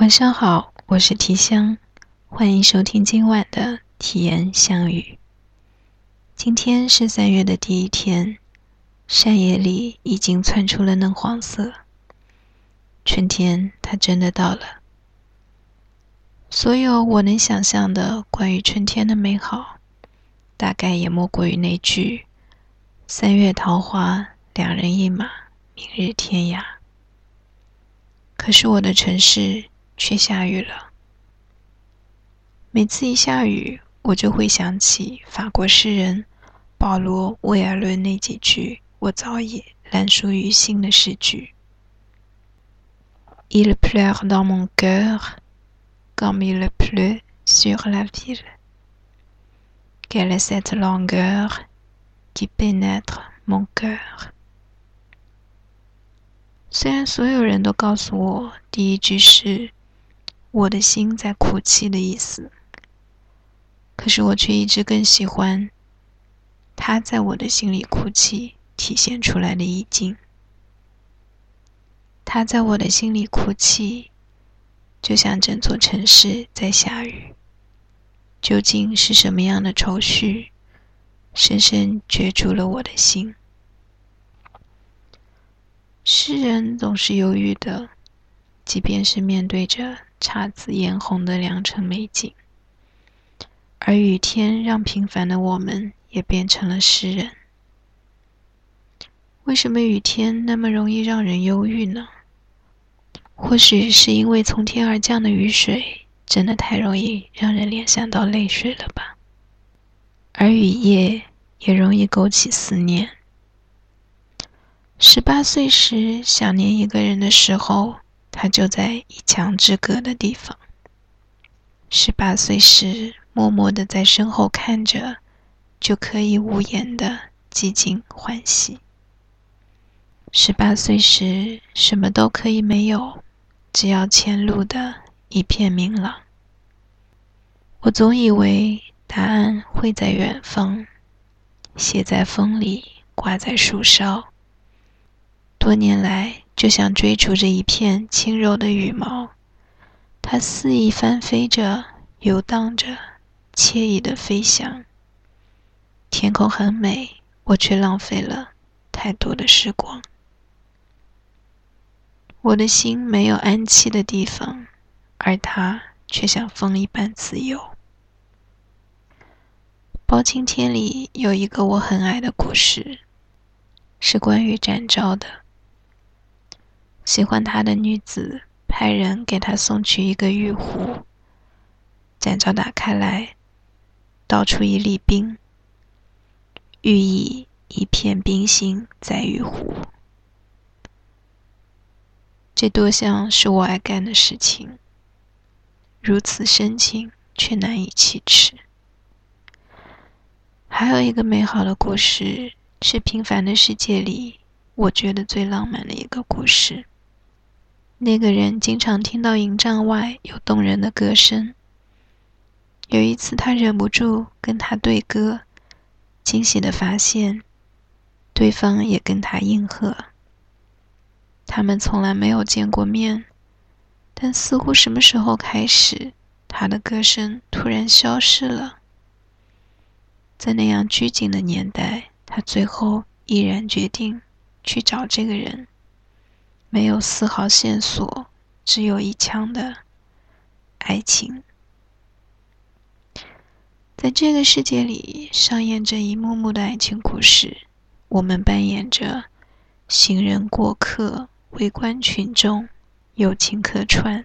晚上好，我是提香，欢迎收听今晚的体验相遇。今天是三月的第一天，山野里已经窜出了嫩黄色，春天它真的到了。所有我能想象的关于春天的美好，大概也莫过于那句“三月桃花，两人一马，明日天涯”。可是我的城市。却下雨了。每次一下雨，我就会想起法国诗人保罗·威尔伦那几句我早已烂熟于心的诗句：“Il pleut dans mon cœur comme il pleut sur la ville. Quelle est cette longueur qui pénètre mon cœur？” 虽然所有人都告诉我，第一句是。我的心在哭泣的意思，可是我却一直更喜欢他在我的心里哭泣体现出来的意境。他在我的心里哭泣，就像整座城市在下雨。究竟是什么样的愁绪，深深攫住了我的心？诗人总是忧郁的，即便是面对着。姹紫嫣红的良辰美景，而雨天让平凡的我们也变成了诗人。为什么雨天那么容易让人忧郁呢？或许是因为从天而降的雨水真的太容易让人联想到泪水了吧？而雨夜也容易勾起思念。十八岁时想念一个人的时候。他就在一墙之隔的地方。十八岁时，默默的在身后看着，就可以无言的寂静欢喜。十八岁时，什么都可以没有，只要前路的一片明朗。我总以为答案会在远方，写在风里，挂在树梢。多年来。就像追逐着一片轻柔的羽毛，它肆意翻飞着，游荡着，惬意的飞翔。天空很美，我却浪费了太多的时光。我的心没有安栖的地方，而它却像风一般自由。包青天里有一个我很爱的故事，是关于展昭的。喜欢他的女子派人给他送去一个玉壶，展昭打开来，倒出一粒冰，寓意一片冰心在玉壶。这多像是我爱干的事情，如此深情却难以启齿。还有一个美好的故事，是平凡的世界里我觉得最浪漫的一个故事。那个人经常听到营帐外有动人的歌声。有一次，他忍不住跟他对歌，惊喜的发现，对方也跟他应和。他们从来没有见过面，但似乎什么时候开始，他的歌声突然消失了。在那样拘谨的年代，他最后毅然决定去找这个人。没有丝毫线索，只有一腔的爱情。在这个世界里，上演着一幕幕的爱情故事。我们扮演着行人过客、围观群众、友情客串，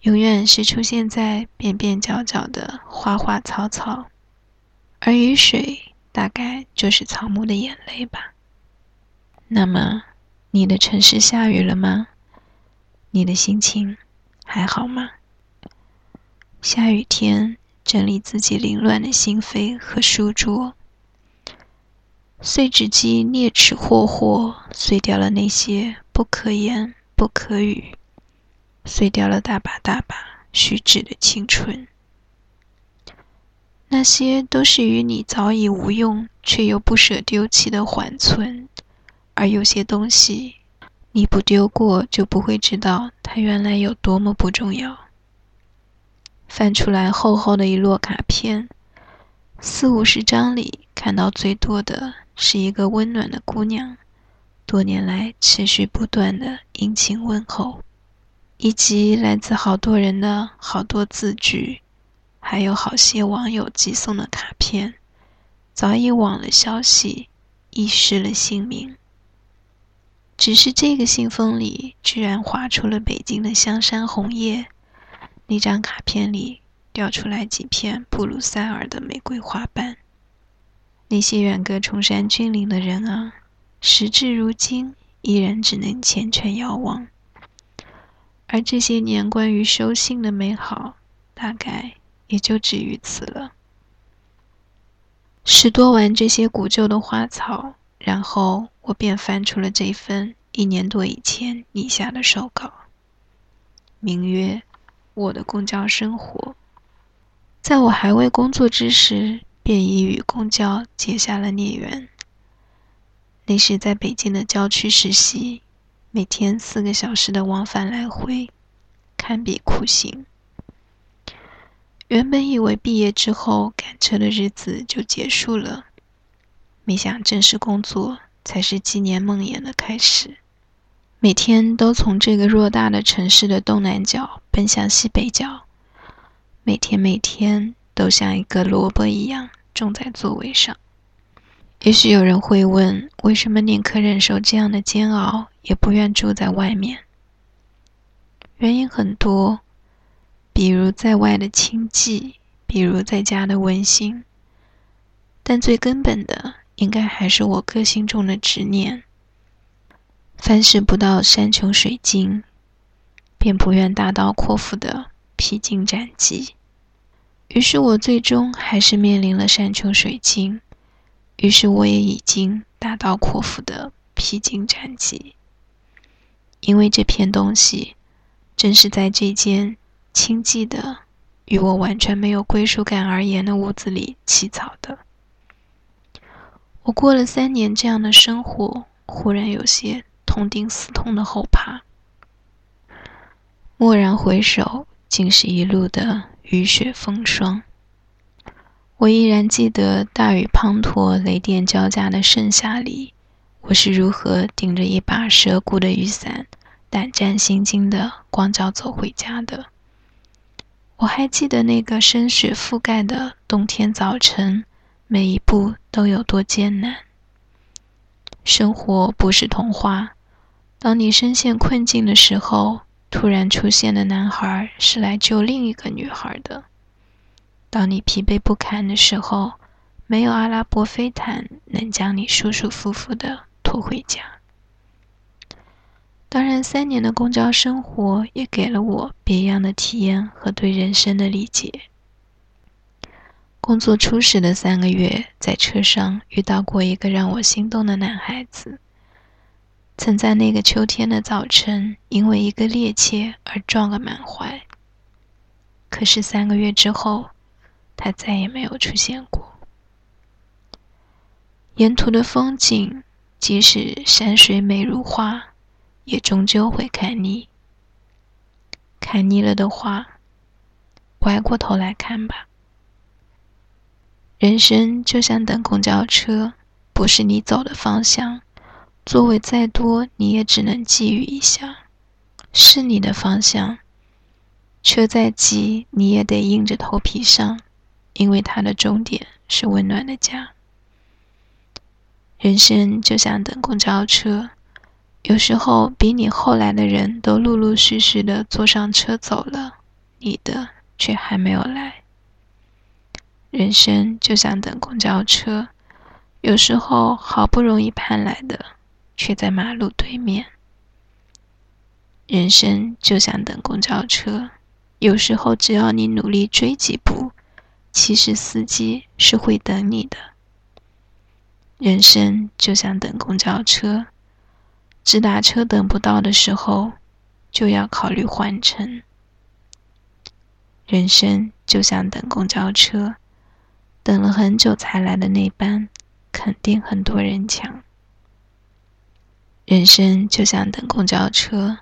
永远是出现在边边角角的花花草草，而雨水大概就是草木的眼泪吧。那么。你的城市下雨了吗？你的心情还好吗？下雨天，整理自己凌乱的心扉和书桌，碎纸机啮齿霍霍，碎掉了那些不可言不可语，碎掉了大把大把虚掷的青春。那些都是与你早已无用却又不舍丢弃的缓存。而有些东西，你不丢过，就不会知道它原来有多么不重要。翻出来厚厚的一摞卡片，四五十张里看到最多的是一个温暖的姑娘，多年来持续不断的殷勤问候，以及来自好多人的好多字句，还有好些网友寄送的卡片，早已忘了消息，遗失了姓名。只是这个信封里居然划出了北京的香山红叶。那张卡片里掉出来几片布鲁塞尔的玫瑰花瓣。那些远隔崇山峻岭的人啊，时至如今依然只能虔诚遥望。而这些年关于收信的美好，大概也就止于此了。拾多完这些古旧的花草，然后我便翻出了这份一年多以前拟下的手稿，名曰。我的公交生活，在我还未工作之时，便已与公交结下了孽缘。那时在北京的郊区实习，每天四个小时的往返来回，堪比酷刑。原本以为毕业之后赶车的日子就结束了，没想正式工作才是纪念梦魇的开始。每天都从这个偌大的城市的东南角奔向西北角，每天每天都像一个萝卜一样种在座位上。也许有人会问，为什么宁可忍受这样的煎熬，也不愿住在外面？原因很多，比如在外的清寂，比如在家的温馨，但最根本的，应该还是我个性中的执念。凡事不到山穷水尽，便不愿大刀阔斧的披荆斩棘。于是我最终还是面临了山穷水尽。于是我也已经大刀阔斧的披荆斩棘。因为这片东西，正是在这间清寂的、与我完全没有归属感而言的屋子里起草的。我过了三年这样的生活，忽然有些。痛定思痛的后怕，蓦然回首，竟是一路的雨雪风霜。我依然记得大雨滂沱、雷电交加的盛夏里，我是如何顶着一把蛇骨的雨伞，胆战心惊的光脚走回家的。我还记得那个深雪覆盖的冬天早晨，每一步都有多艰难。生活不是童话。当你深陷困境的时候，突然出现的男孩是来救另一个女孩的。当你疲惫不堪的时候，没有阿拉伯飞毯能将你舒舒服服的拖回家。当然，三年的公交生活也给了我别样的体验和对人生的理解。工作初始的三个月，在车上遇到过一个让我心动的男孩子。曾在那个秋天的早晨，因为一个趔趄而撞个满怀。可是三个月之后，他再也没有出现过。沿途的风景，即使山水美如画，也终究会看腻。看腻了的话，歪过头来看吧。人生就像等公交车，不是你走的方向。座位再多，你也只能觊觎一下；是你的方向，车再挤，你也得硬着头皮上，因为它的终点是温暖的家。人生就像等公交车，有时候比你后来的人都陆陆续续的坐上车走了，你的却还没有来。人生就像等公交车，有时候好不容易盼来的。却在马路对面。人生就像等公交车，有时候只要你努力追几步，其实司机是会等你的。人生就像等公交车，直达车等不到的时候，就要考虑换乘。人生就像等公交车，等了很久才来的那班，肯定很多人抢。人生就像等公交车，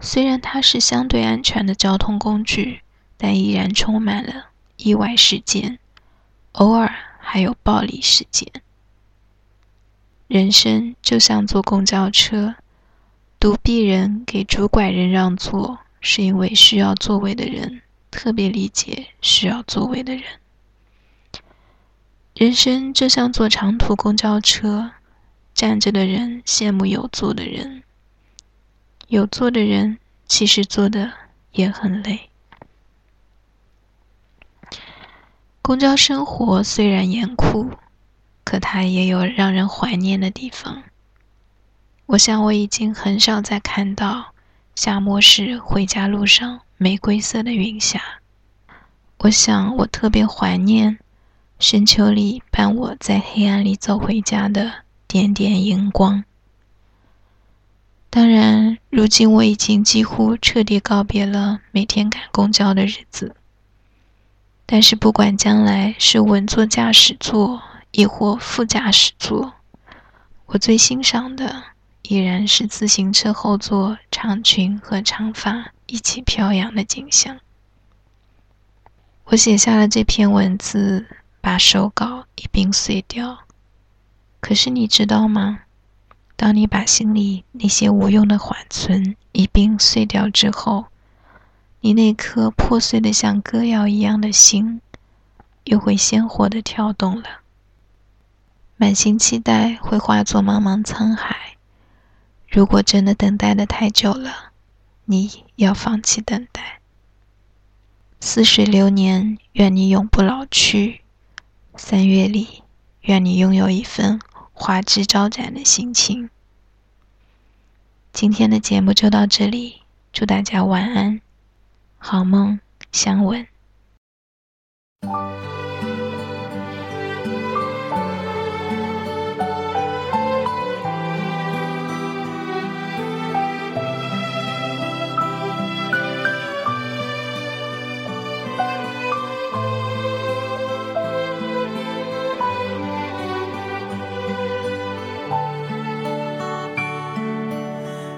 虽然它是相对安全的交通工具，但依然充满了意外事件，偶尔还有暴力事件。人生就像坐公交车，独臂人给拄拐人让座，是因为需要座位的人特别理解需要座位的人。人生就像坐长途公交车。站着的人羡慕有座的人，有座的人其实坐的也很累。公交生活虽然严酷，可它也有让人怀念的地方。我想我已经很少再看到夏末时回家路上玫瑰色的云霞。我想我特别怀念深秋里伴我在黑暗里走回家的。点点荧光。当然，如今我已经几乎彻底告别了每天赶公交的日子。但是，不管将来是稳坐驾驶座，亦或副驾驶座，我最欣赏的依然是自行车后座长裙和长发一起飘扬的景象。我写下了这篇文字，把手稿一并碎掉。可是你知道吗？当你把心里那些无用的缓存一并碎掉之后，你那颗破碎的像歌谣一样的心，又会鲜活的跳动了。满心期待会化作茫茫沧海。如果真的等待的太久了，你要放弃等待。似水流年，愿你永不老去。三月里，愿你拥有一份。花枝招展的心情。今天的节目就到这里，祝大家晚安，好梦，相吻。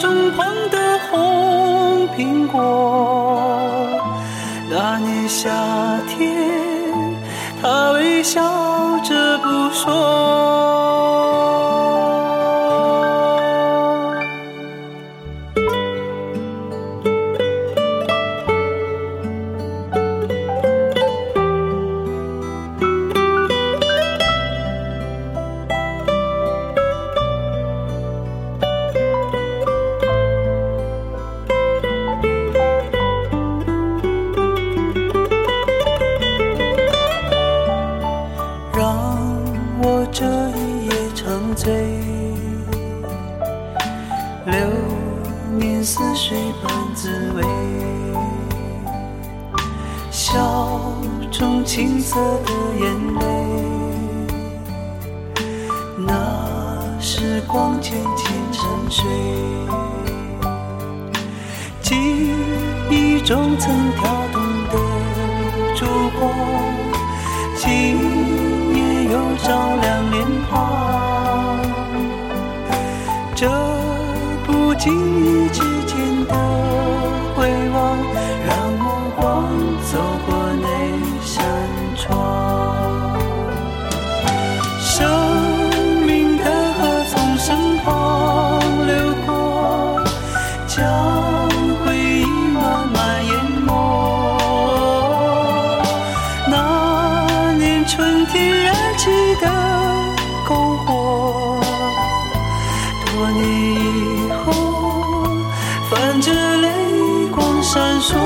中。旁的红苹果，那年夏天，他微笑着不说。青色的眼泪，那时光渐渐沉睡，记忆中曾跳动的烛光，今夜又照亮脸庞，这不经意闪烁。